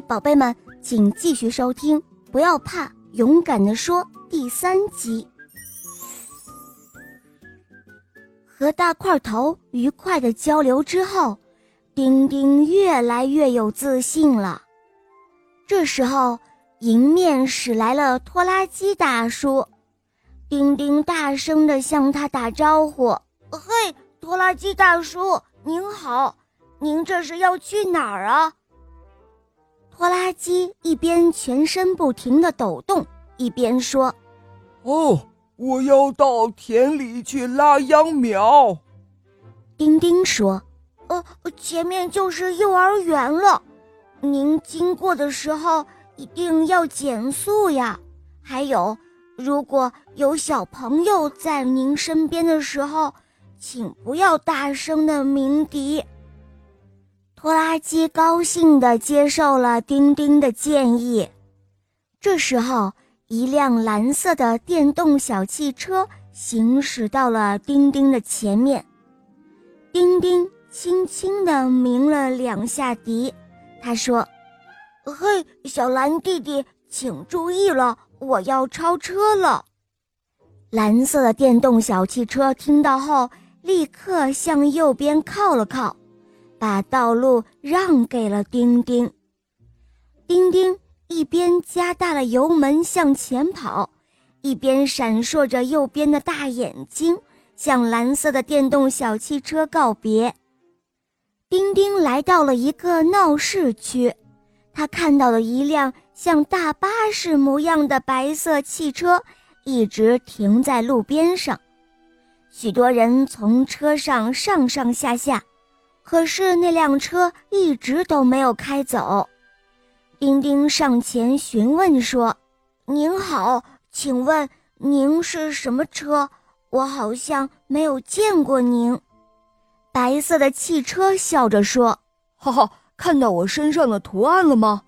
宝贝们，请继续收听，不要怕，勇敢的说第三集。和大块头愉快的交流之后，丁丁越来越有自信了。这时候，迎面驶来了拖拉机大叔，丁丁大声的向他打招呼：“嘿，拖拉机大叔，您好，您这是要去哪儿啊？”拖拉机一边全身不停的抖动，一边说：“哦。”我要到田里去拉秧苗。丁丁说：“呃，前面就是幼儿园了，您经过的时候一定要减速呀。还有，如果有小朋友在您身边的时候，请不要大声的鸣笛。”拖拉机高兴地接受了丁丁的建议。这时候。一辆蓝色的电动小汽车行驶到了丁丁的前面，丁丁轻轻地鸣了两下笛。他说：“嘿，小蓝弟弟，请注意了，我要超车了。”蓝色的电动小汽车听到后，立刻向右边靠了靠，把道路让给了丁丁。丁丁。一边加大了油门向前跑，一边闪烁着右边的大眼睛，向蓝色的电动小汽车告别。丁丁来到了一个闹市区，他看到了一辆像大巴士模样的白色汽车，一直停在路边上。许多人从车上上上下下，可是那辆车一直都没有开走。丁丁上前询问说：“您好，请问您是什么车？我好像没有见过您。”白色的汽车笑着说：“哈哈，看到我身上的图案了吗？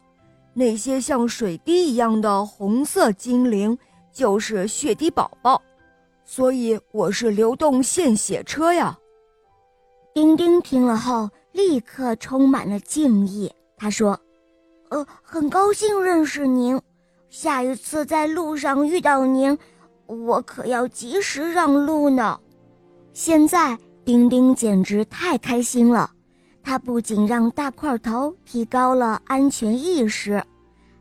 那些像水滴一样的红色精灵就是血滴宝宝，所以我是流动献血车呀。”丁丁听了后立刻充满了敬意，他说。呃，很高兴认识您。下一次在路上遇到您，我可要及时让路呢。现在丁丁简直太开心了，他不仅让大块头提高了安全意识，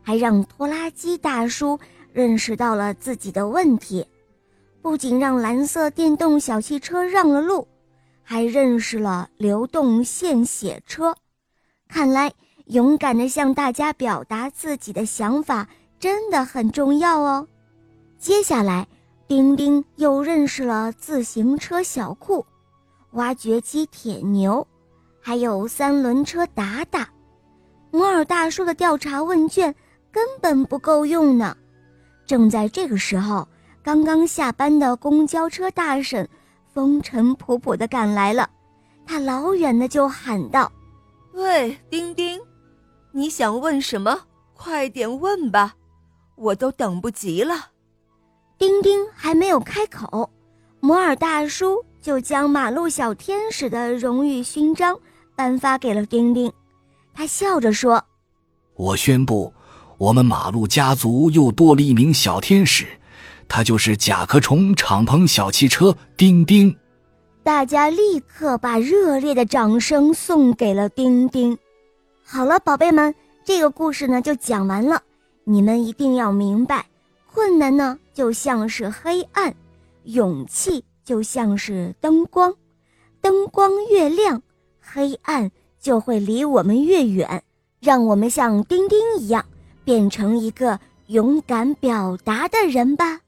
还让拖拉机大叔认识到了自己的问题。不仅让蓝色电动小汽车让了路，还认识了流动献血车。看来。勇敢地向大家表达自己的想法真的很重要哦。接下来，丁丁又认识了自行车小库、挖掘机铁牛，还有三轮车达达。摩尔大叔的调查问卷根本不够用呢。正在这个时候，刚刚下班的公交车大婶风尘仆仆地赶来了，他老远的就喊道：“喂，丁丁。”你想问什么？快点问吧，我都等不及了。丁丁还没有开口，摩尔大叔就将马路小天使的荣誉勋章颁发给了丁丁。他笑着说：“我宣布，我们马路家族又多了一名小天使，他就是甲壳虫敞篷小汽车丁丁。”大家立刻把热烈的掌声送给了丁丁。好了，宝贝们，这个故事呢就讲完了。你们一定要明白，困难呢就像是黑暗，勇气就像是灯光，灯光越亮，黑暗就会离我们越远。让我们像丁丁一样，变成一个勇敢表达的人吧。